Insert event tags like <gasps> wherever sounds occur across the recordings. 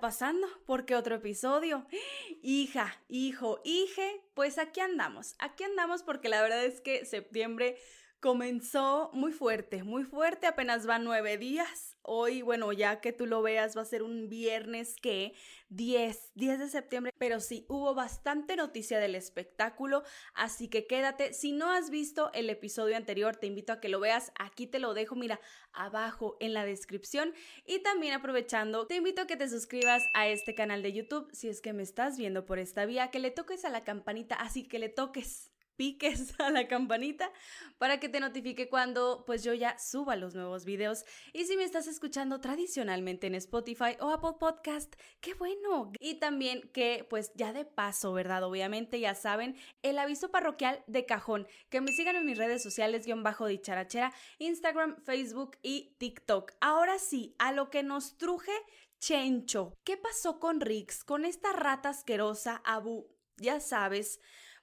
pasando? ¿Por qué otro episodio? <gasps> Hija, hijo, hije, pues aquí andamos. Aquí andamos porque la verdad es que septiembre comenzó muy fuerte, muy fuerte, apenas van nueve días. Hoy, bueno, ya que tú lo veas, va a ser un viernes que 10, 10 de septiembre, pero sí, hubo bastante noticia del espectáculo, así que quédate. Si no has visto el episodio anterior, te invito a que lo veas, aquí te lo dejo, mira, abajo en la descripción. Y también aprovechando, te invito a que te suscribas a este canal de YouTube, si es que me estás viendo por esta vía, que le toques a la campanita, así que le toques <laughs> a la campanita para que te notifique cuando pues yo ya suba los nuevos videos. Y si me estás escuchando tradicionalmente en Spotify o Apple Podcast, qué bueno. Y también que pues ya de paso, ¿verdad? Obviamente ya saben, el aviso parroquial de cajón, que me sigan en mis redes sociales guion bajo dicharachera, Instagram, Facebook y TikTok. Ahora sí, a lo que nos truje Chencho. ¿Qué pasó con Rix? Con esta rata asquerosa, Abu, ya sabes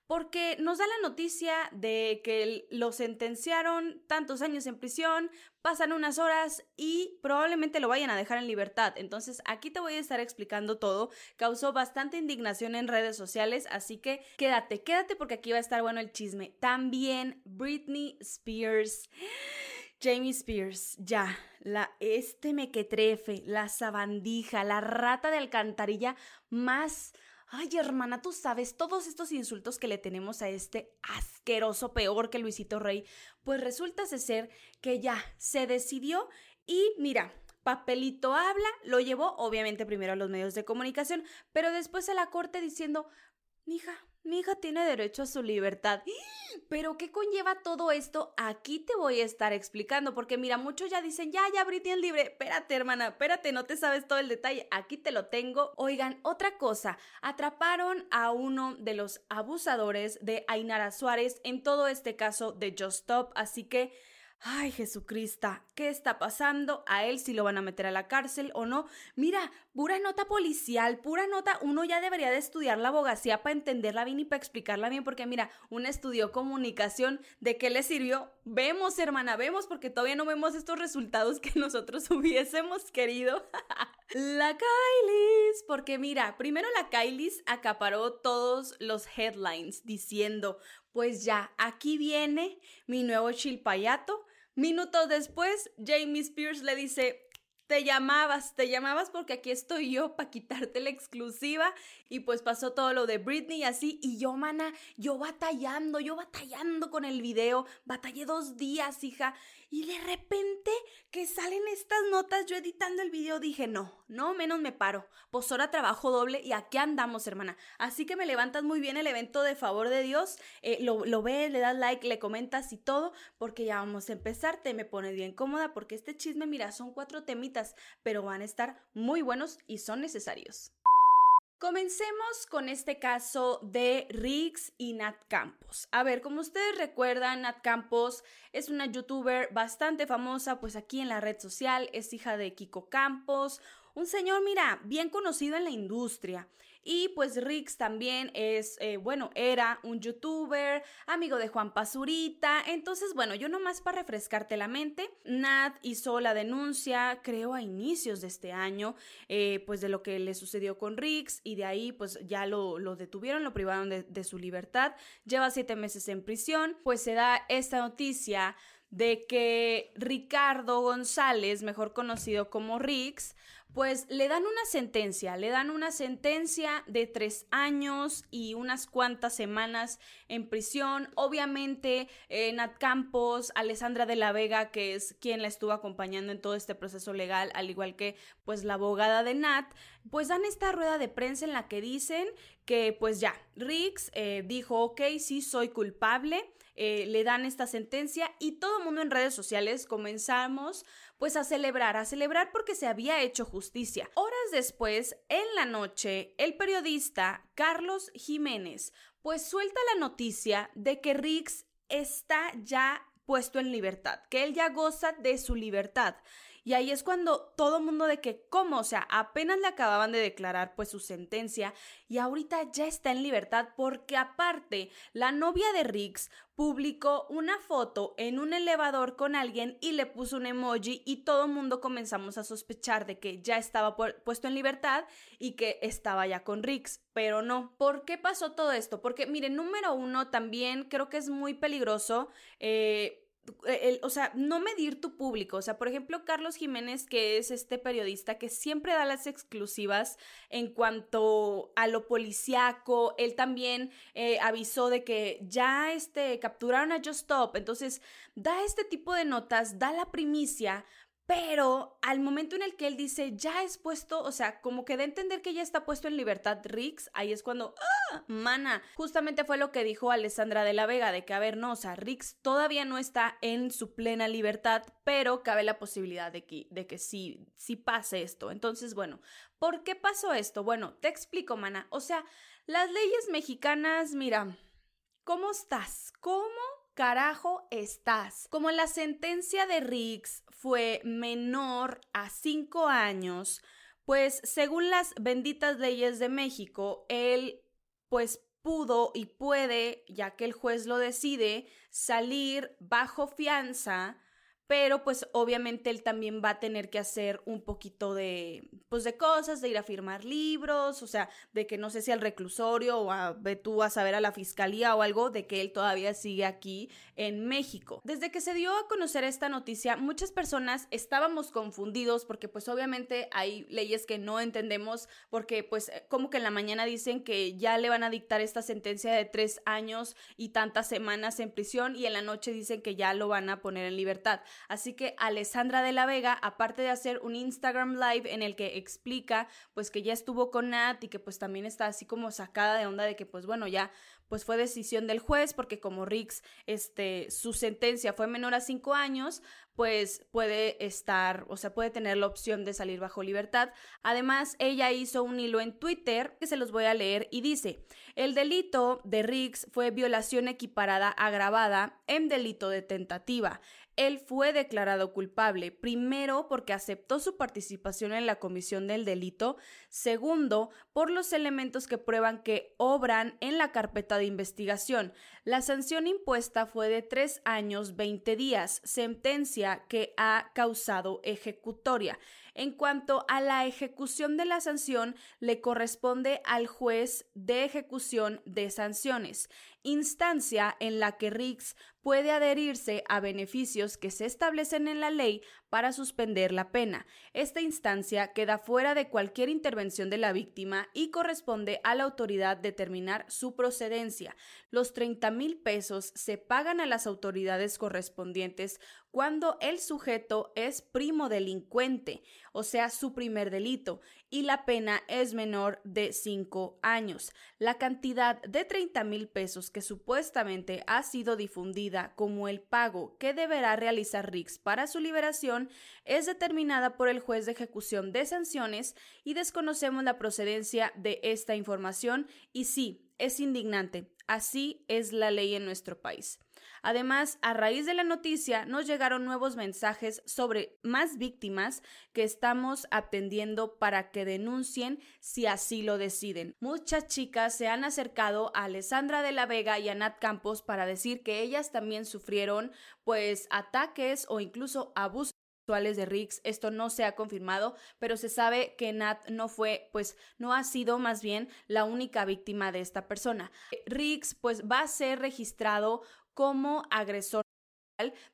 porque nos da la noticia de que lo sentenciaron tantos años en prisión, pasan unas horas y probablemente lo vayan a dejar en libertad. Entonces aquí te voy a estar explicando todo. Causó bastante indignación en redes sociales, así que quédate, quédate porque aquí va a estar bueno el chisme. También Britney Spears. Jamie Spears, ya, la este mequetrefe, la sabandija, la rata de alcantarilla más Ay, hermana, tú sabes, todos estos insultos que le tenemos a este asqueroso, peor que Luisito Rey, pues resulta ser que ya se decidió y mira, papelito habla, lo llevó obviamente primero a los medios de comunicación, pero después a la corte diciendo, hija, mi hija tiene derecho a su libertad. Pero ¿qué conlleva todo esto? Aquí te voy a estar explicando, porque mira, muchos ya dicen, ya, ya, Britney es libre. Espérate, hermana, espérate, no te sabes todo el detalle. Aquí te lo tengo. Oigan, otra cosa, atraparon a uno de los abusadores de Ainara Suárez en todo este caso de Just Stop, así que Ay, Jesucristo, ¿qué está pasando? A él si lo van a meter a la cárcel o no. Mira, pura nota policial, pura nota. Uno ya debería de estudiar la abogacía para entenderla bien y para explicarla bien, porque mira, uno estudió comunicación. ¿De qué le sirvió? Vemos, hermana, vemos, porque todavía no vemos estos resultados que <laughs> nosotros hubiésemos querido. <laughs> la Kylie's, porque mira, primero la Kylie's acaparó todos los headlines diciendo, pues ya, aquí viene mi nuevo chilpayato Minutos después, Jamie Spears le dice, te llamabas, te llamabas porque aquí estoy yo para quitarte la exclusiva y pues pasó todo lo de Britney y así y yo, mana, yo batallando, yo batallando con el video, batallé dos días, hija, y de repente que salen estas notas, yo editando el video dije, no, no, menos me paro, pues ahora trabajo doble y aquí andamos, hermana. Así que me levantas muy bien el evento de favor de Dios, eh, lo, lo ves, le das like, le comentas y todo, porque ya vamos a empezar, te me pone bien cómoda, porque este chisme, mira, son cuatro temitas, pero van a estar muy buenos y son necesarios. Comencemos con este caso de Rix y Nat Campos. A ver, como ustedes recuerdan, Nat Campos es una youtuber bastante famosa, pues aquí en la red social, es hija de Kiko Campos, un señor, mira, bien conocido en la industria. Y pues Rix también es, eh, bueno, era un youtuber, amigo de Juan Pazurita. Entonces, bueno, yo nomás para refrescarte la mente, Nat hizo la denuncia, creo, a inicios de este año, eh, pues de lo que le sucedió con Rix y de ahí pues ya lo, lo detuvieron, lo privaron de, de su libertad. Lleva siete meses en prisión, pues se da esta noticia de que Ricardo González, mejor conocido como Rix, pues le dan una sentencia, le dan una sentencia de tres años y unas cuantas semanas en prisión. Obviamente, eh, Nat Campos, Alessandra de la Vega, que es quien la estuvo acompañando en todo este proceso legal, al igual que pues la abogada de Nat, pues dan esta rueda de prensa en la que dicen que pues ya, Riggs eh, dijo, ok, sí, soy culpable. Eh, le dan esta sentencia y todo el mundo en redes sociales comenzamos pues a celebrar, a celebrar porque se había hecho justicia. Horas después, en la noche, el periodista Carlos Jiménez pues suelta la noticia de que Riggs está ya puesto en libertad, que él ya goza de su libertad. Y ahí es cuando todo mundo de que, ¿cómo? O sea, apenas le acababan de declarar pues su sentencia y ahorita ya está en libertad porque aparte la novia de Riggs publicó una foto en un elevador con alguien y le puso un emoji y todo el mundo comenzamos a sospechar de que ya estaba puesto en libertad y que estaba ya con Riggs, pero no. ¿Por qué pasó todo esto? Porque, mire, número uno, también creo que es muy peligroso. Eh, o sea, no medir tu público. O sea, por ejemplo, Carlos Jiménez, que es este periodista que siempre da las exclusivas en cuanto a lo policiaco, él también eh, avisó de que ya este, capturaron a Just Stop. Entonces, da este tipo de notas, da la primicia pero al momento en el que él dice, ya es puesto, o sea, como que de entender que ya está puesto en libertad Rix, ahí es cuando, ¡ah! Mana, justamente fue lo que dijo Alessandra de la Vega, de que, a ver, no, o sea, Rix todavía no está en su plena libertad, pero cabe la posibilidad de que, de que sí, sí pase esto. Entonces, bueno, ¿por qué pasó esto? Bueno, te explico, Mana. O sea, las leyes mexicanas, mira, ¿cómo estás? ¿Cómo carajo estás? Como la sentencia de Riggs fue menor a cinco años, pues según las benditas leyes de México, él pues pudo y puede, ya que el juez lo decide, salir bajo fianza pero pues obviamente él también va a tener que hacer un poquito de, pues de cosas, de ir a firmar libros, o sea, de que no sé si al reclusorio o a, tú a saber a la fiscalía o algo, de que él todavía sigue aquí en México. Desde que se dio a conocer esta noticia, muchas personas estábamos confundidos porque pues obviamente hay leyes que no entendemos porque pues como que en la mañana dicen que ya le van a dictar esta sentencia de tres años y tantas semanas en prisión y en la noche dicen que ya lo van a poner en libertad. Así que Alessandra de la Vega, aparte de hacer un Instagram Live en el que explica pues que ya estuvo con Nat y que pues también está así como sacada de onda de que pues bueno, ya pues fue decisión del juez porque como Rix, este, su sentencia fue menor a cinco años, pues puede estar, o sea, puede tener la opción de salir bajo libertad. Además, ella hizo un hilo en Twitter que se los voy a leer y dice, el delito de Rix fue violación equiparada agravada en delito de tentativa él fue declarado culpable, primero porque aceptó su participación en la comisión del delito, segundo por los elementos que prueban que obran en la carpeta de investigación. La sanción impuesta fue de tres años 20 días, sentencia que ha causado ejecutoria. En cuanto a la ejecución de la sanción, le corresponde al juez de ejecución de sanciones, instancia en la que Riggs puede adherirse a beneficios que se establecen en la ley para suspender la pena. Esta instancia queda fuera de cualquier intervención de la víctima y corresponde a la autoridad determinar su procedencia. Los 30 mil pesos se pagan a las autoridades correspondientes cuando el sujeto es primo delincuente, o sea, su primer delito, y la pena es menor de 5 años. La cantidad de 30 mil pesos que supuestamente ha sido difundida como el pago que deberá realizar Rix para su liberación es determinada por el juez de ejecución de sanciones y desconocemos la procedencia de esta información y sí, es indignante. Así es la ley en nuestro país. Además, a raíz de la noticia nos llegaron nuevos mensajes sobre más víctimas que estamos atendiendo para que denuncien si así lo deciden. Muchas chicas se han acercado a Alessandra de la Vega y a Nat Campos para decir que ellas también sufrieron pues ataques o incluso abusos de Riggs. Esto no se ha confirmado, pero se sabe que Nat no fue, pues no ha sido más bien la única víctima de esta persona. Riggs pues va a ser registrado como agresor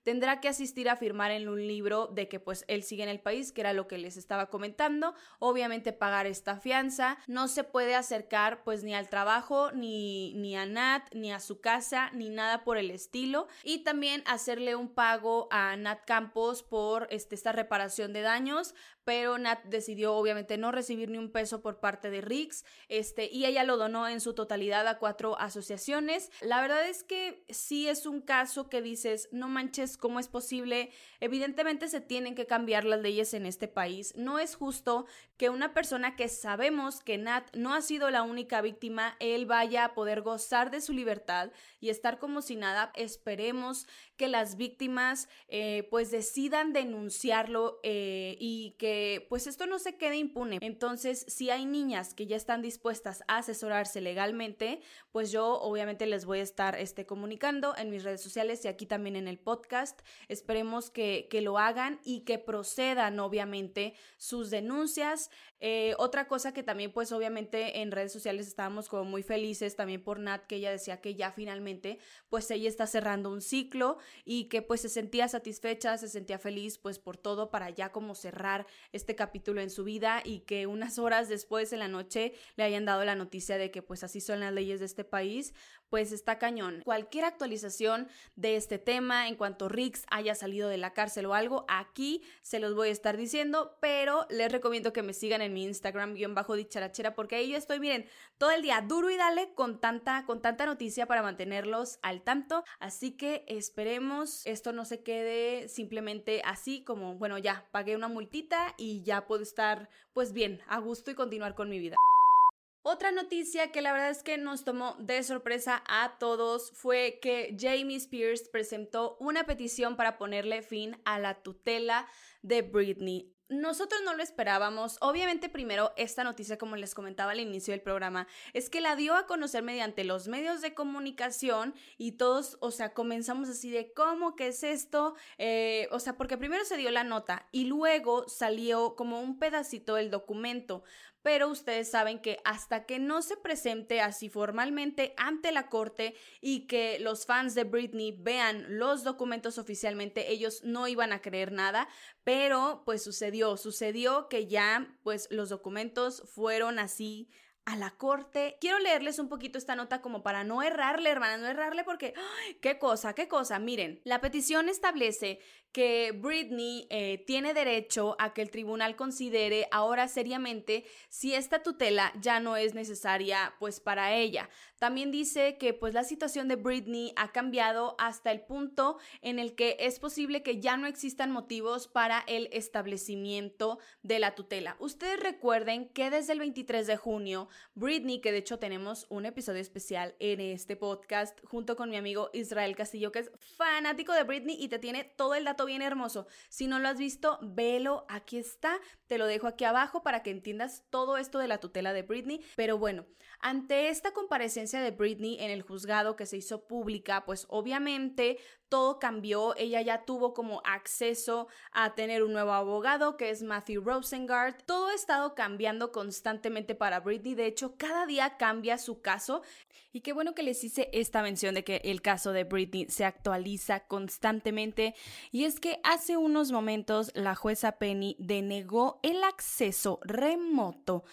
tendrá que asistir a firmar en un libro de que pues él sigue en el país, que era lo que les estaba comentando, obviamente pagar esta fianza, no se puede acercar pues ni al trabajo, ni, ni a Nat, ni a su casa, ni nada por el estilo, y también hacerle un pago a Nat Campos por este, esta reparación de daños, pero Nat decidió obviamente no recibir ni un peso por parte de Rix, este, y ella lo donó en su totalidad a cuatro asociaciones. La verdad es que sí es un caso que dices, no manches, ¿cómo es posible? Evidentemente se tienen que cambiar las leyes en este país. No es justo que una persona que sabemos que Nat no ha sido la única víctima, él vaya a poder gozar de su libertad y estar como si nada. Esperemos que las víctimas eh, pues decidan denunciarlo eh, y que pues esto no se quede impune. Entonces, si hay niñas que ya están dispuestas a asesorarse legalmente, pues yo obviamente les voy a estar este, comunicando en mis redes sociales y aquí también en el podcast. Esperemos que, que lo hagan y que procedan obviamente sus denuncias. Eh, otra cosa que también pues obviamente en redes sociales estábamos como muy felices también por Nat que ella decía que ya finalmente pues ella está cerrando un ciclo y que pues se sentía satisfecha, se sentía feliz pues por todo para ya como cerrar este capítulo en su vida y que unas horas después en la noche le hayan dado la noticia de que pues así son las leyes de este país, pues está cañón. Cualquier actualización de este tema en cuanto Rix haya salido de la cárcel o algo, aquí se los voy a estar diciendo, pero les recomiendo que me sigan en mi Instagram guion bajo dicharachera porque ahí yo estoy, miren, todo el día duro y dale con tanta, con tanta noticia para mantenerlos al tanto. Así que esperemos esto no se quede simplemente así como, bueno, ya pagué una multita y ya puedo estar pues bien, a gusto y continuar con mi vida. Otra noticia que la verdad es que nos tomó de sorpresa a todos fue que Jamie Spears presentó una petición para ponerle fin a la tutela de Britney. Nosotros no lo esperábamos. Obviamente primero esta noticia, como les comentaba al inicio del programa, es que la dio a conocer mediante los medios de comunicación y todos, o sea, comenzamos así de cómo, qué es esto, eh, o sea, porque primero se dio la nota y luego salió como un pedacito del documento pero ustedes saben que hasta que no se presente así formalmente ante la corte y que los fans de Britney vean los documentos oficialmente, ellos no iban a creer nada, pero pues sucedió, sucedió que ya pues los documentos fueron así a la corte. Quiero leerles un poquito esta nota como para no errarle, hermana, no errarle porque, qué cosa, qué cosa. Miren, la petición establece que Britney eh, tiene derecho a que el tribunal considere ahora seriamente si esta tutela ya no es necesaria pues para ella. También dice que pues la situación de Britney ha cambiado hasta el punto en el que es posible que ya no existan motivos para el establecimiento de la tutela. Ustedes recuerden que desde el 23 de junio, Britney, que de hecho tenemos un episodio especial en este podcast junto con mi amigo Israel Castillo, que es fanático de Britney y te tiene todo el dato bien hermoso. Si no lo has visto, velo, aquí está. Te lo dejo aquí abajo para que entiendas todo esto de la tutela de Britney. Pero bueno, ante esta comparecencia de Britney en el juzgado que se hizo pública, pues obviamente todo cambió. Ella ya tuvo como acceso a tener un nuevo abogado que es Matthew Rosengard. Todo ha estado cambiando constantemente para Britney. De hecho, cada día cambia su caso. Y qué bueno que les hice esta mención de que el caso de Britney se actualiza constantemente. Y es que hace unos momentos la jueza Penny denegó el acceso remoto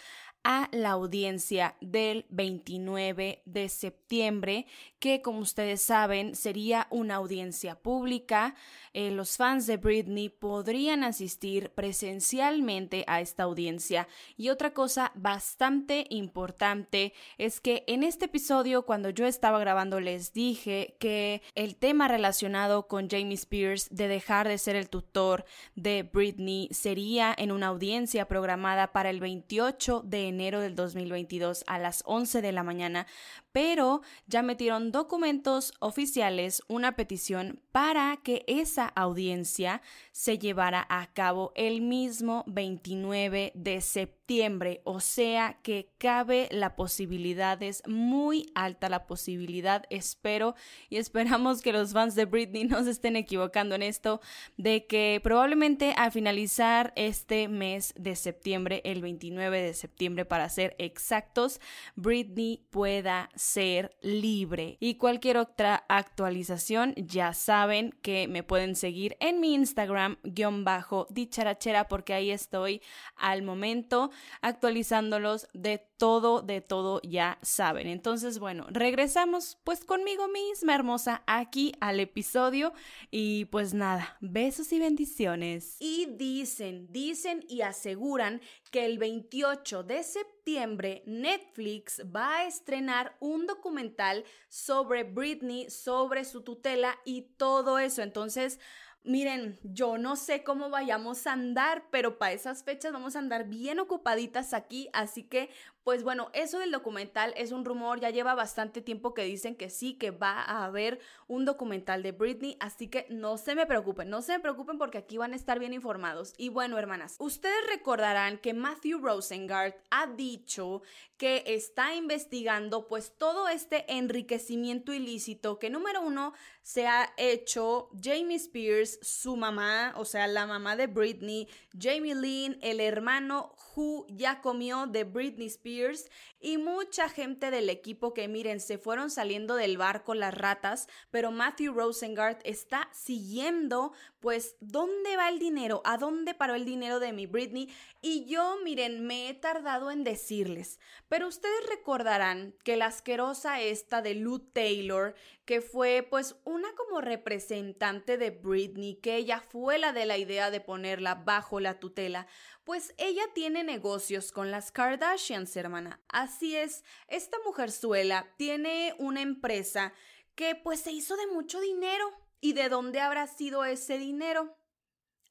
a la audiencia del 29 de septiembre, que como ustedes saben sería una audiencia pública. Eh, los fans de Britney podrían asistir presencialmente a esta audiencia. Y otra cosa bastante importante es que en este episodio, cuando yo estaba grabando, les dije que el tema relacionado con Jamie Spears de dejar de ser el tutor de Britney sería en una audiencia programada para el 28 de enero del 2022 a las 11 de la mañana, pero ya metieron documentos oficiales, una petición para que esa audiencia se llevara a cabo el mismo 29 de septiembre, o sea que cabe la posibilidad, es muy alta la posibilidad, espero y esperamos que los fans de Britney no se estén equivocando en esto, de que probablemente al finalizar este mes de septiembre, el 29 de septiembre para ser exactos, Britney pueda ser libre. Y cualquier otra actualización, ya saben que me pueden seguir en mi Instagram, guion bajo, dicharachera, porque ahí estoy al momento actualizándolos de todo, de todo, ya saben. Entonces, bueno, regresamos pues conmigo misma, hermosa, aquí al episodio. Y pues nada, besos y bendiciones. Y dicen, dicen y aseguran que el 28 de septiembre Netflix va a estrenar un documental sobre Britney, sobre su tutela y todo eso. Entonces, Miren, yo no sé cómo vayamos a andar, pero para esas fechas vamos a andar bien ocupaditas aquí, así que pues bueno, eso del documental es un rumor, ya lleva bastante tiempo que dicen que sí, que va a haber un documental de Britney, así que no se me preocupen, no se me preocupen porque aquí van a estar bien informados. Y bueno, hermanas, ustedes recordarán que Matthew Rosengart ha dicho que está investigando pues todo este enriquecimiento ilícito que número uno se ha hecho Jamie Spears, su mamá, o sea, la mamá de Britney, Jamie Lynn, el hermano Who ya comió de Britney Spears Years. Y mucha gente del equipo que miren, se fueron saliendo del barco las ratas, pero Matthew Rosengart está siguiendo pues dónde va el dinero, a dónde paró el dinero de mi Britney y yo miren, me he tardado en decirles, pero ustedes recordarán que la asquerosa esta de Lou Taylor, que fue pues una como representante de Britney, que ella fue la de la idea de ponerla bajo la tutela, pues ella tiene negocios con las Kardashians, hermana. Es, esta mujerzuela tiene una empresa que pues se hizo de mucho dinero. ¿Y de dónde habrá sido ese dinero?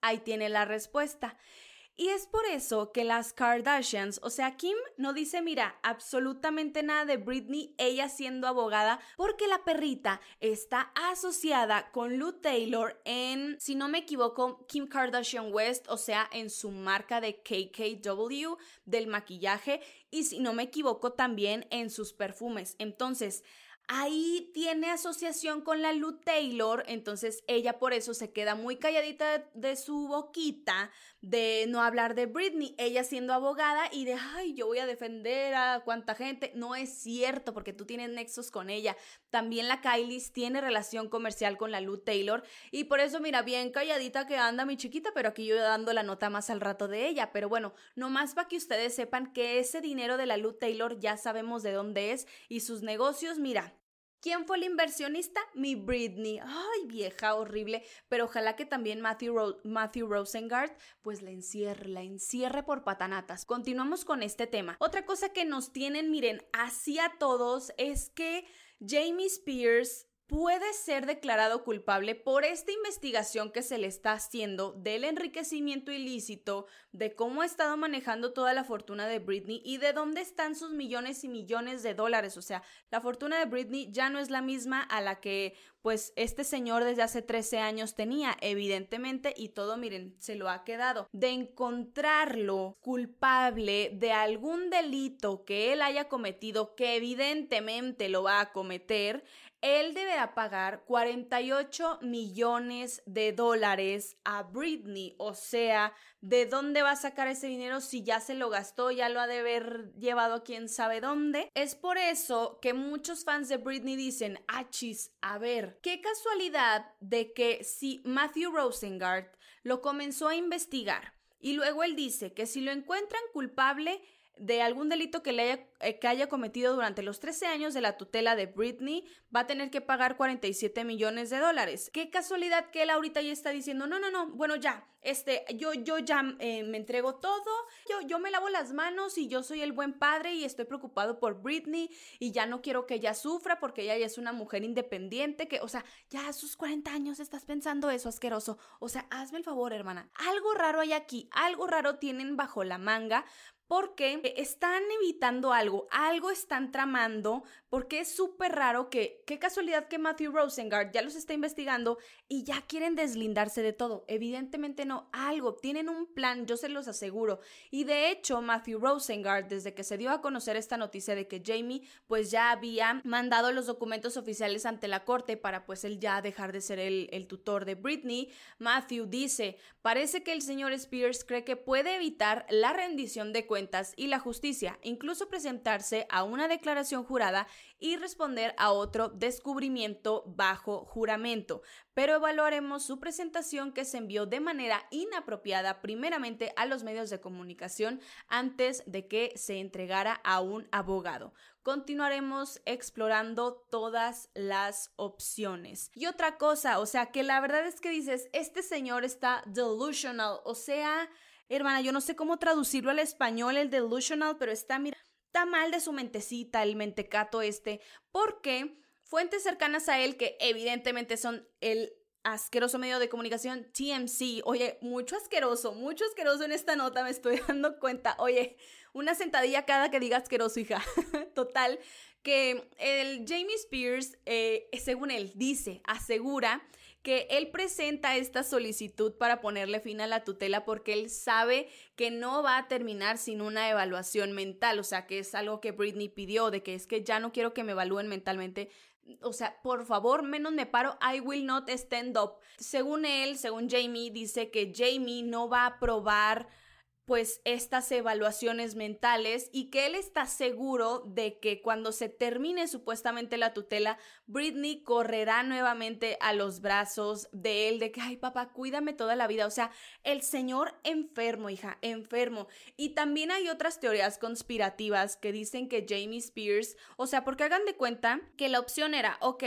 Ahí tiene la respuesta. Y es por eso que las Kardashians, o sea, Kim no dice, mira, absolutamente nada de Britney, ella siendo abogada, porque la perrita está asociada con Lou Taylor en, si no me equivoco, Kim Kardashian West, o sea, en su marca de KKW del maquillaje, y si no me equivoco, también en sus perfumes. Entonces, ahí tiene asociación con la Lou Taylor, entonces ella por eso se queda muy calladita de, su boquita de no hablar de Britney, ella siendo abogada y de, ay, yo voy a defender a cuánta gente. No es cierto porque tú tienes nexos con ella. También la Kylie tiene relación comercial con la Lou Taylor y por eso, mira, bien calladita que anda mi chiquita, pero aquí yo dando la nota más al rato de ella. Pero bueno, nomás para que ustedes sepan que ese dinero de la Lou Taylor ya sabemos de dónde es y sus negocios, mira, ¿Quién fue el inversionista? Mi Britney. Ay, vieja, horrible. Pero ojalá que también Matthew, Matthew Rosengart pues la encierre, la encierre por patanatas. Continuamos con este tema. Otra cosa que nos tienen, miren, así a todos es que Jamie Spears puede ser declarado culpable por esta investigación que se le está haciendo del enriquecimiento ilícito, de cómo ha estado manejando toda la fortuna de Britney y de dónde están sus millones y millones de dólares. O sea, la fortuna de Britney ya no es la misma a la que pues este señor desde hace 13 años tenía, evidentemente, y todo, miren, se lo ha quedado. De encontrarlo culpable de algún delito que él haya cometido, que evidentemente lo va a cometer, él deberá pagar 48 millones de dólares a Britney. O sea, ¿de dónde va a sacar ese dinero si ya se lo gastó, ya lo ha de haber llevado quién sabe dónde? Es por eso que muchos fans de Britney dicen, achis, a ver, qué casualidad de que si Matthew Rosengart lo comenzó a investigar y luego él dice que si lo encuentran culpable, de algún delito que, le haya, eh, que haya cometido durante los 13 años de la tutela de Britney, va a tener que pagar 47 millones de dólares. Qué casualidad que él ahorita ya está diciendo, no, no, no, bueno, ya, este, yo, yo ya eh, me entrego todo, yo, yo me lavo las manos y yo soy el buen padre y estoy preocupado por Britney y ya no quiero que ella sufra porque ella ya es una mujer independiente que, o sea, ya a sus 40 años estás pensando eso, asqueroso. O sea, hazme el favor, hermana. Algo raro hay aquí, algo raro tienen bajo la manga porque están evitando algo, algo están tramando, porque es súper raro que, qué casualidad que Matthew Rosengart ya los está investigando y ya quieren deslindarse de todo. Evidentemente no, algo, tienen un plan, yo se los aseguro. Y de hecho, Matthew Rosengart, desde que se dio a conocer esta noticia de que Jamie pues ya había mandado los documentos oficiales ante la corte para pues él ya dejar de ser el, el tutor de Britney, Matthew dice, parece que el señor Spears cree que puede evitar la rendición de cuentas y la justicia, incluso presentarse a una declaración jurada y responder a otro descubrimiento bajo juramento. Pero evaluaremos su presentación que se envió de manera inapropiada primeramente a los medios de comunicación antes de que se entregara a un abogado continuaremos explorando todas las opciones. Y otra cosa, o sea, que la verdad es que dices, este señor está delusional, o sea, hermana, yo no sé cómo traducirlo al español, el delusional, pero está, mira, está mal de su mentecita, el mentecato este, porque fuentes cercanas a él, que evidentemente son el asqueroso medio de comunicación TMC. Oye, mucho asqueroso, mucho asqueroso en esta nota, me estoy <laughs> dando cuenta. Oye, una sentadilla cada que diga asqueroso, hija. <laughs> Total, que el Jamie Spears, eh, según él, dice, asegura que él presenta esta solicitud para ponerle fin a la tutela porque él sabe que no va a terminar sin una evaluación mental, o sea, que es algo que Britney pidió, de que es que ya no quiero que me evalúen mentalmente, o sea, por favor, menos me paro, I will not stand up. Según él, según Jamie, dice que Jamie no va a aprobar pues estas evaluaciones mentales y que él está seguro de que cuando se termine supuestamente la tutela, Britney correrá nuevamente a los brazos de él, de que, ay papá, cuídame toda la vida. O sea, el señor enfermo, hija, enfermo. Y también hay otras teorías conspirativas que dicen que Jamie Spears, o sea, porque hagan de cuenta que la opción era, ok,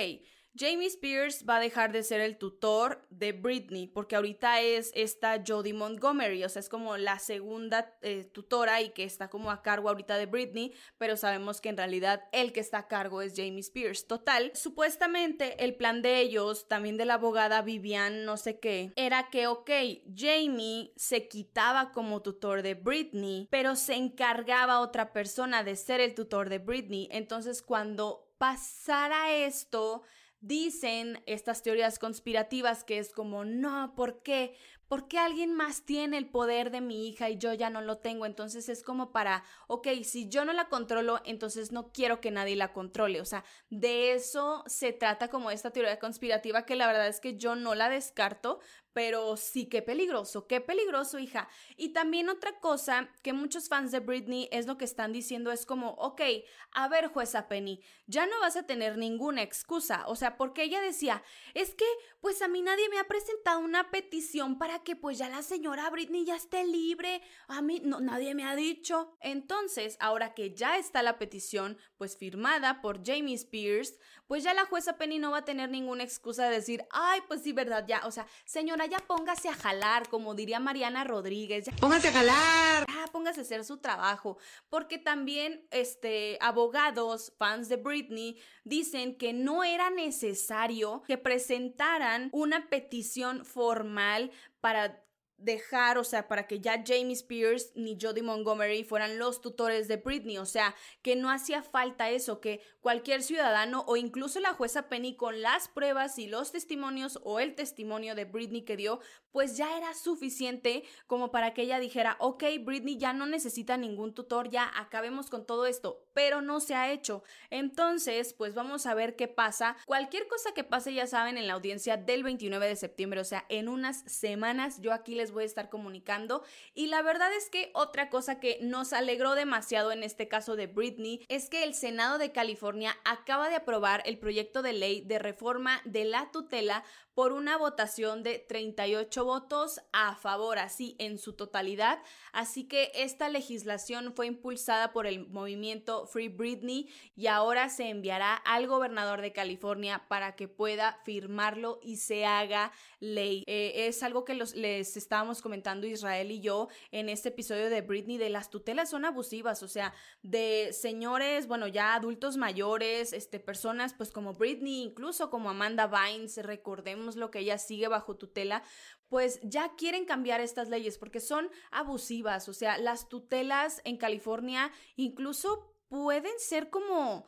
Jamie Spears va a dejar de ser el tutor de Britney, porque ahorita es esta Jodie Montgomery, o sea, es como la segunda eh, tutora y que está como a cargo ahorita de Britney, pero sabemos que en realidad el que está a cargo es Jamie Spears. Total, supuestamente el plan de ellos, también de la abogada Vivian, no sé qué, era que, ok, Jamie se quitaba como tutor de Britney, pero se encargaba otra persona de ser el tutor de Britney. Entonces, cuando pasara esto, dicen estas teorías conspirativas que es como, no, ¿por qué? ¿Por qué alguien más tiene el poder de mi hija y yo ya no lo tengo? Entonces es como para, ok, si yo no la controlo, entonces no quiero que nadie la controle. O sea, de eso se trata como esta teoría conspirativa que la verdad es que yo no la descarto, pero sí, qué peligroso, qué peligroso, hija. Y también otra cosa que muchos fans de Britney es lo que están diciendo es como, ok, a ver, jueza Penny, ya no vas a tener ninguna excusa. O sea, porque ella decía, es que, pues a mí nadie me ha presentado una petición para que pues ya la señora Britney ya esté libre. A mí no, nadie me ha dicho. Entonces, ahora que ya está la petición, pues firmada por Jamie Spears, pues ya la jueza Penny no va a tener ninguna excusa de decir, ay, pues sí, verdad, ya, o sea, señora, ya póngase a jalar, como diría Mariana Rodríguez. póngase a jalar. Ah, póngase a hacer su trabajo. Porque también, este, abogados, fans de Britney, dicen que no era necesario que presentaran una petición formal para dejar, o sea, para que ya Jamie Spears ni Jodie Montgomery fueran los tutores de Britney, o sea, que no hacía falta eso, que cualquier ciudadano o incluso la jueza Penny con las pruebas y los testimonios o el testimonio de Britney que dio, pues ya era suficiente como para que ella dijera, ok, Britney ya no necesita ningún tutor, ya acabemos con todo esto, pero no se ha hecho. Entonces, pues vamos a ver qué pasa. Cualquier cosa que pase, ya saben, en la audiencia del 29 de septiembre, o sea, en unas semanas, yo aquí les voy a estar comunicando. Y la verdad es que otra cosa que nos alegró demasiado en este caso de Britney es que el Senado de California acaba de aprobar el proyecto de ley de reforma de la tutela por una votación de 38 votos a favor, así en su totalidad. Así que esta legislación fue impulsada por el movimiento Free Britney y ahora se enviará al gobernador de California para que pueda firmarlo y se haga ley. Eh, es algo que los, les estábamos comentando Israel y yo en este episodio de Britney, de las tutelas son abusivas, o sea, de señores, bueno, ya adultos mayores, este, personas pues como Britney, incluso como Amanda Bynes, recordemos lo que ella sigue bajo tutela, pues ya quieren cambiar estas leyes porque son abusivas. O sea, las tutelas en California incluso pueden ser como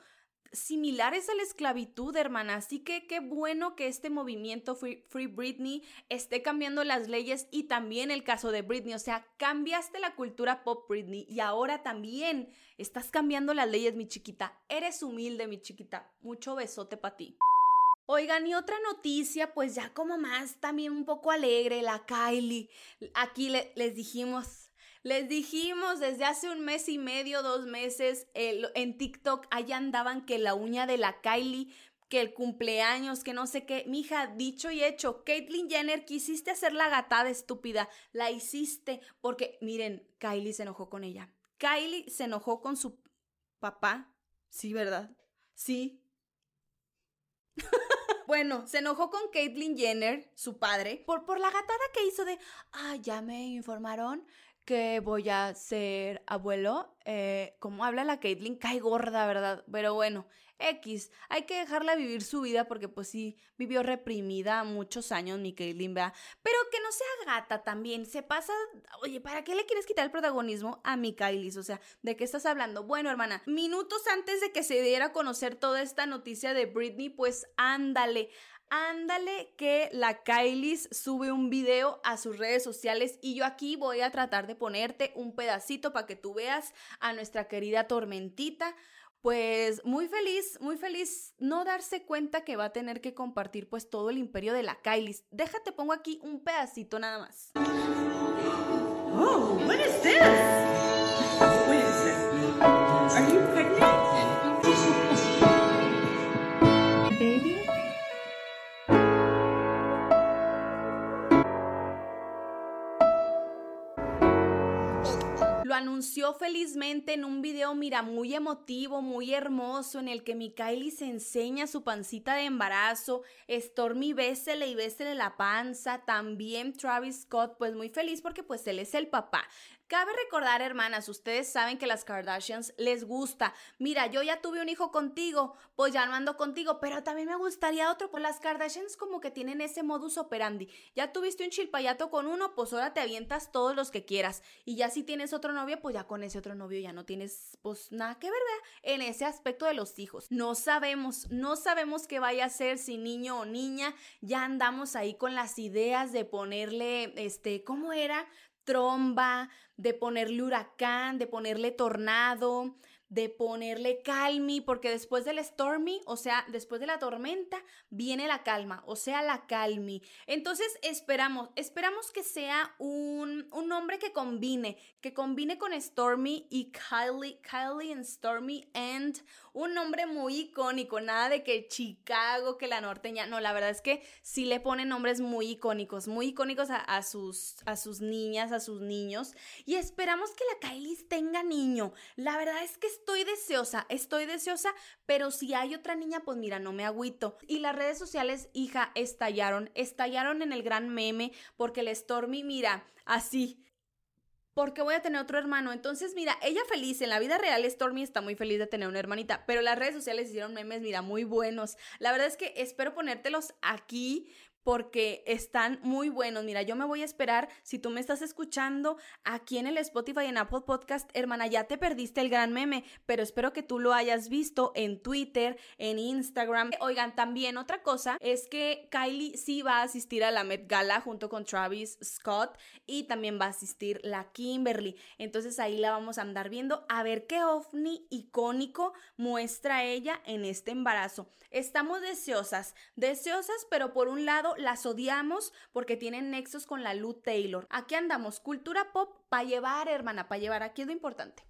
similares a la esclavitud, hermana. Así que qué bueno que este movimiento Free, Free, Britney esté cambiando las leyes y también el caso de Britney. O sea, cambiaste la cultura pop Britney y ahora también estás cambiando las leyes, mi chiquita. Eres humilde, mi chiquita. Mucho besote para ti. Oigan, y otra noticia, pues ya como más también un poco alegre, la Kylie. Aquí les dijimos, Les dijimos desde hace un mes y medio, dos meses, en TikTok, allá andaban que la uña de la Kylie que el cumpleaños, que no sé qué. Mija, dicho y hecho, Caitlyn Jenner, quisiste hacer la gatada estúpida. La hiciste porque, miren, Kylie se enojó con ella. Kylie se enojó con su papá. Sí, ¿verdad? Sí. Bueno, se enojó con Caitlyn Jenner, su padre, por, por la gatada que hizo de, ah, ya me informaron que voy a ser abuelo. Eh, como habla la Caitlyn, cae gorda, ¿verdad? Pero bueno, X, hay que dejarla vivir su vida porque pues sí, vivió reprimida muchos años mi Caitlyn, ¿verdad? Pero que no sea gata también, se pasa, oye, ¿para qué le quieres quitar el protagonismo a mi Kylie? O sea, ¿de qué estás hablando? Bueno, hermana, minutos antes de que se diera a conocer toda esta noticia de Britney, pues ándale, Ándale que la Kylie sube un video a sus redes sociales y yo aquí voy a tratar de ponerte un pedacito para que tú veas a nuestra querida tormentita pues muy feliz, muy feliz no darse cuenta que va a tener que compartir pues todo el imperio de la Kylie. Déjate, pongo aquí un pedacito nada más. Oh, anunció felizmente en un video, mira, muy emotivo, muy hermoso, en el que Kylie se enseña su pancita de embarazo, Stormy bésele y bésele la panza, también Travis Scott, pues muy feliz porque pues él es el papá. Cabe recordar, hermanas, ustedes saben que las Kardashians les gusta. Mira, yo ya tuve un hijo contigo, pues ya no ando contigo, pero también me gustaría otro. Pues las Kardashians como que tienen ese modus operandi. Ya tuviste un chilpayato con uno, pues ahora te avientas todos los que quieras. Y ya si tienes otro novio, pues ya con ese otro novio ya no tienes pues nada que ver, ¿verdad? En ese aspecto de los hijos. No sabemos, no sabemos qué vaya a ser si niño o niña. Ya andamos ahí con las ideas de ponerle, este, ¿cómo era? Tromba, de ponerle huracán, de ponerle tornado, de ponerle calmi, porque después del stormy, o sea, después de la tormenta, viene la calma, o sea, la calmi. Entonces esperamos, esperamos que sea un, un nombre que combine, que combine con Stormy y Kylie, Kylie and Stormy and un nombre muy icónico, nada de que Chicago, que la norteña, no, la verdad es que sí le ponen nombres muy icónicos, muy icónicos a, sus, a sus niñas, a sus niños, y esperamos que la Kylie tenga niño. La verdad es que estoy deseosa, estoy deseosa, pero si hay otra niña, pues mira, no me agüito. Y las redes sociales, hija, estallaron, estallaron en el gran meme, porque el Stormy, mira, así, porque voy a tener otro hermano. Entonces, mira, ella feliz, en la vida real Stormy está muy feliz de tener una hermanita, pero las redes sociales hicieron memes, mira, muy buenos. La verdad es que espero ponértelos aquí porque están muy buenos. Mira, yo me voy a esperar, si tú me estás escuchando aquí en el Spotify en Apple Podcast, hermana, ya te perdiste el gran meme, pero espero que tú lo hayas visto en Twitter, en Instagram. Oigan, también otra cosa es que Kylie sí va a asistir a la Met Gala junto con Travis Scott y también va a asistir la Kimberly. Entonces ahí la vamos a andar viendo a ver qué ovni icónico muestra ella en este embarazo. Estamos deseosas, deseosas, pero por un lado las odiamos porque tienen nexos con la Lou Taylor. Aquí andamos, cultura pop para llevar, hermana, para llevar. Aquí es lo importante.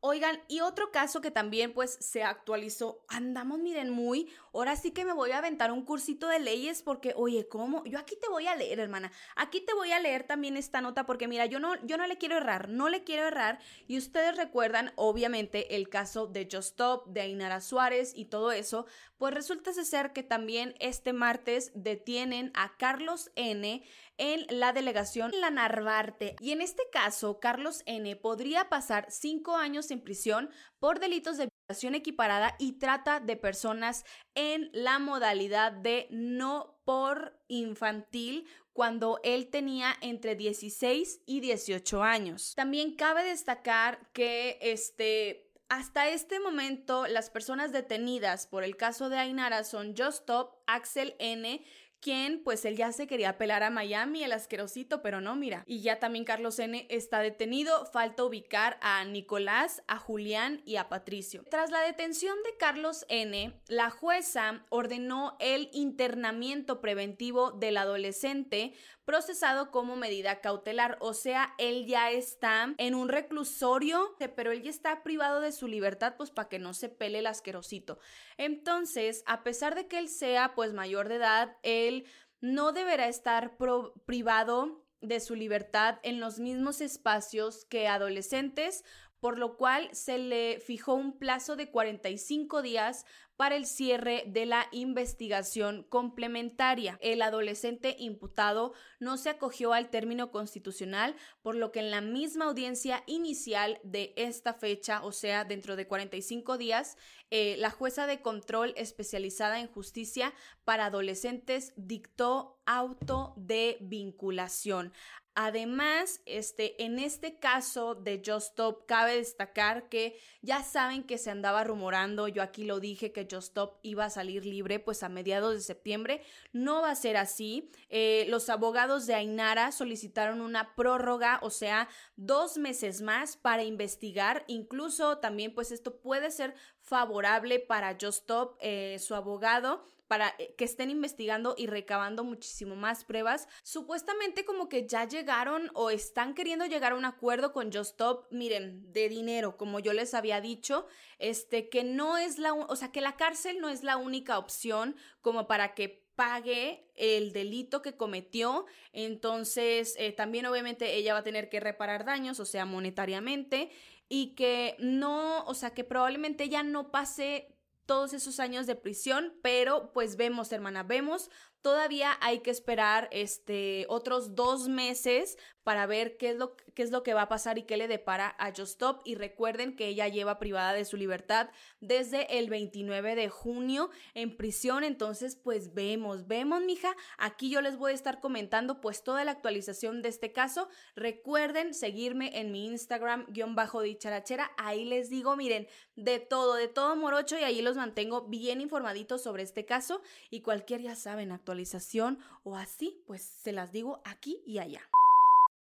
Oigan, y otro caso que también pues se actualizó, andamos miren muy, ahora sí que me voy a aventar un cursito de leyes porque, oye, ¿cómo? Yo aquí te voy a leer, hermana, aquí te voy a leer también esta nota porque mira, yo no, yo no le quiero errar, no le quiero errar. Y ustedes recuerdan obviamente el caso de Just Stop, de Ainara Suárez y todo eso, pues resulta ser que también este martes detienen a Carlos N en la delegación La Narvarte. Y en este caso, Carlos N. podría pasar cinco años en prisión por delitos de violación equiparada y trata de personas en la modalidad de no por infantil cuando él tenía entre 16 y 18 años. También cabe destacar que este hasta este momento, las personas detenidas por el caso de Ainara son Just Axel N., quien pues él ya se quería pelar a Miami, el asquerosito, pero no, mira. Y ya también Carlos N está detenido, falta ubicar a Nicolás, a Julián y a Patricio. Tras la detención de Carlos N, la jueza ordenó el internamiento preventivo del adolescente procesado como medida cautelar, o sea, él ya está en un reclusorio, pero él ya está privado de su libertad pues para que no se pele el asquerosito. Entonces, a pesar de que él sea pues mayor de edad, él no deberá estar privado de su libertad en los mismos espacios que adolescentes, por lo cual se le fijó un plazo de 45 días para el cierre de la investigación complementaria. El adolescente imputado no se acogió al término constitucional, por lo que en la misma audiencia inicial de esta fecha, o sea, dentro de 45 días, eh, la jueza de control especializada en justicia para adolescentes dictó auto de vinculación. Además, este, en este caso de Just Stop, cabe destacar que ya saben que se andaba rumorando, yo aquí lo dije, que Just Stop iba a salir libre pues a mediados de septiembre. No va a ser así. Eh, los abogados de Ainara solicitaron una prórroga, o sea, dos meses más para investigar. Incluso también pues esto puede ser favorable para Just Stop, eh, su abogado para eh, que estén investigando y recabando muchísimo más pruebas. Supuestamente como que ya llegaron o están queriendo llegar a un acuerdo con Just Stop, miren, de dinero, como yo les había dicho, este que no es la, o sea, que la cárcel no es la única opción como para que pague el delito que cometió. Entonces, eh, también obviamente ella va a tener que reparar daños, o sea, monetariamente, y que no, o sea, que probablemente ella no pase todos esos años de prisión, pero pues vemos, hermana, vemos Todavía hay que esperar este, otros dos meses para ver qué es, lo, qué es lo que va a pasar y qué le depara a Just Stop. Y recuerden que ella lleva privada de su libertad desde el 29 de junio en prisión. Entonces, pues vemos, vemos, mija. Aquí yo les voy a estar comentando pues toda la actualización de este caso. Recuerden seguirme en mi Instagram, guion bajo dicharachera. Ahí les digo, miren, de todo, de todo morocho y ahí los mantengo bien informaditos sobre este caso. Y cualquier, ya saben, actualización o así, pues se las digo aquí y allá.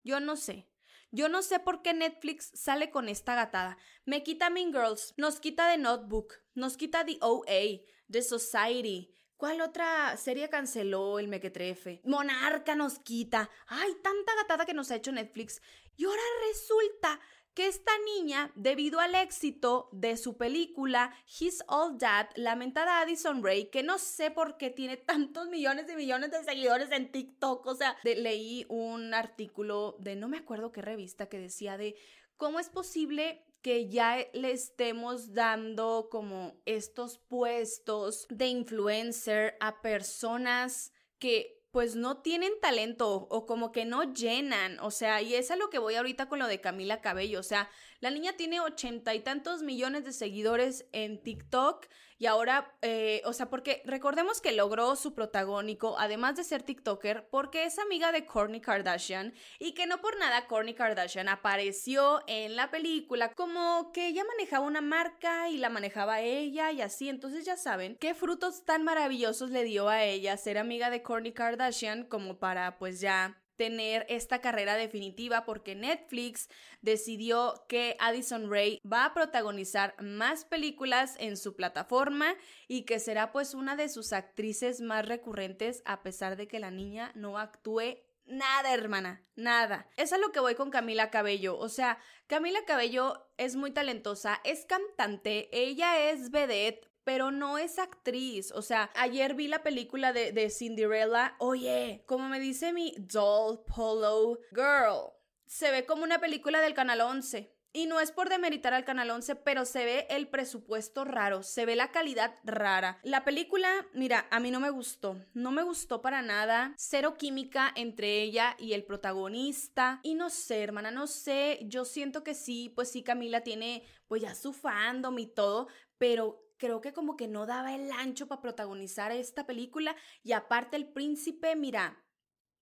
Yo no sé. Yo no sé por qué Netflix sale con esta gatada. Me quita Mean Girls, nos quita The Notebook, nos quita The OA, The Society. ¿Cuál otra serie canceló el mequetrefe? Monarca nos quita. Ay, tanta gatada que nos ha hecho Netflix. Y ahora resulta que esta niña, debido al éxito de su película His All That, lamentada Addison Ray, que no sé por qué tiene tantos millones y millones de seguidores en TikTok, o sea, leí un artículo de no me acuerdo qué revista que decía de cómo es posible que ya le estemos dando como estos puestos de influencer a personas que pues no tienen talento o como que no llenan, o sea, y es a lo que voy ahorita con lo de Camila Cabello, o sea, la niña tiene ochenta y tantos millones de seguidores en TikTok y ahora, eh, o sea, porque recordemos que logró su protagónico, además de ser TikToker, porque es amiga de Kourtney Kardashian y que no por nada Kourtney Kardashian apareció en la película como que ella manejaba una marca y la manejaba ella y así. Entonces ya saben qué frutos tan maravillosos le dio a ella ser amiga de Kourtney Kardashian como para pues ya tener esta carrera definitiva porque Netflix decidió que Addison Ray va a protagonizar más películas en su plataforma y que será pues una de sus actrices más recurrentes a pesar de que la niña no actúe Nada, hermana, nada. Es a lo que voy con Camila Cabello. O sea, Camila Cabello es muy talentosa, es cantante, ella es vedette, pero no es actriz. O sea, ayer vi la película de, de Cinderella. Oye, como me dice mi doll polo girl, se ve como una película del Canal 11. Y no es por demeritar al Canal 11, pero se ve el presupuesto raro, se ve la calidad rara. La película, mira, a mí no me gustó, no me gustó para nada. Cero química entre ella y el protagonista. Y no sé, hermana, no sé, yo siento que sí, pues sí, Camila tiene pues ya su fandom y todo, pero creo que como que no daba el ancho para protagonizar esta película y aparte el príncipe, mira,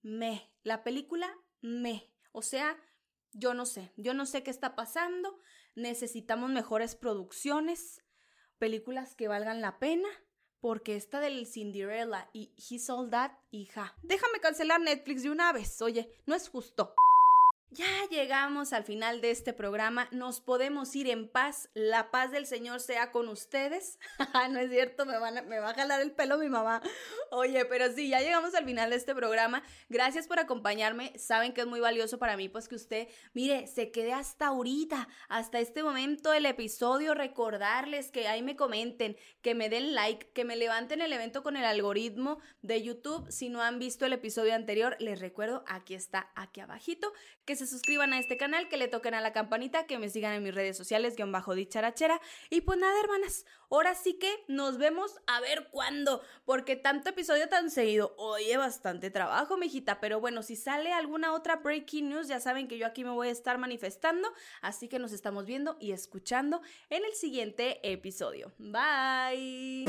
me, la película me, o sea, yo no sé, yo no sé qué está pasando, necesitamos mejores producciones, películas que valgan la pena, porque esta del Cinderella y He Sold That, hija, déjame cancelar Netflix de una vez, oye, no es justo. Ya llegamos al final de este programa, nos podemos ir en paz, la paz del Señor sea con ustedes. <laughs> no es cierto, me, van me va a jalar el pelo mi mamá. Oye, pero sí, ya llegamos al final de este programa. Gracias por acompañarme. Saben que es muy valioso para mí, pues que usted, mire, se quede hasta ahorita, hasta este momento del episodio. Recordarles que ahí me comenten, que me den like, que me levanten el evento con el algoritmo de YouTube. Si no han visto el episodio anterior, les recuerdo, aquí está, aquí abajito, se suscriban a este canal, que le toquen a la campanita, que me sigan en mis redes sociales, guion bajo dicharachera. Y pues nada, hermanas, ahora sí que nos vemos a ver cuándo, porque tanto episodio tan seguido, oye, bastante trabajo, mijita, pero bueno, si sale alguna otra breaking news, ya saben que yo aquí me voy a estar manifestando, así que nos estamos viendo y escuchando en el siguiente episodio. Bye.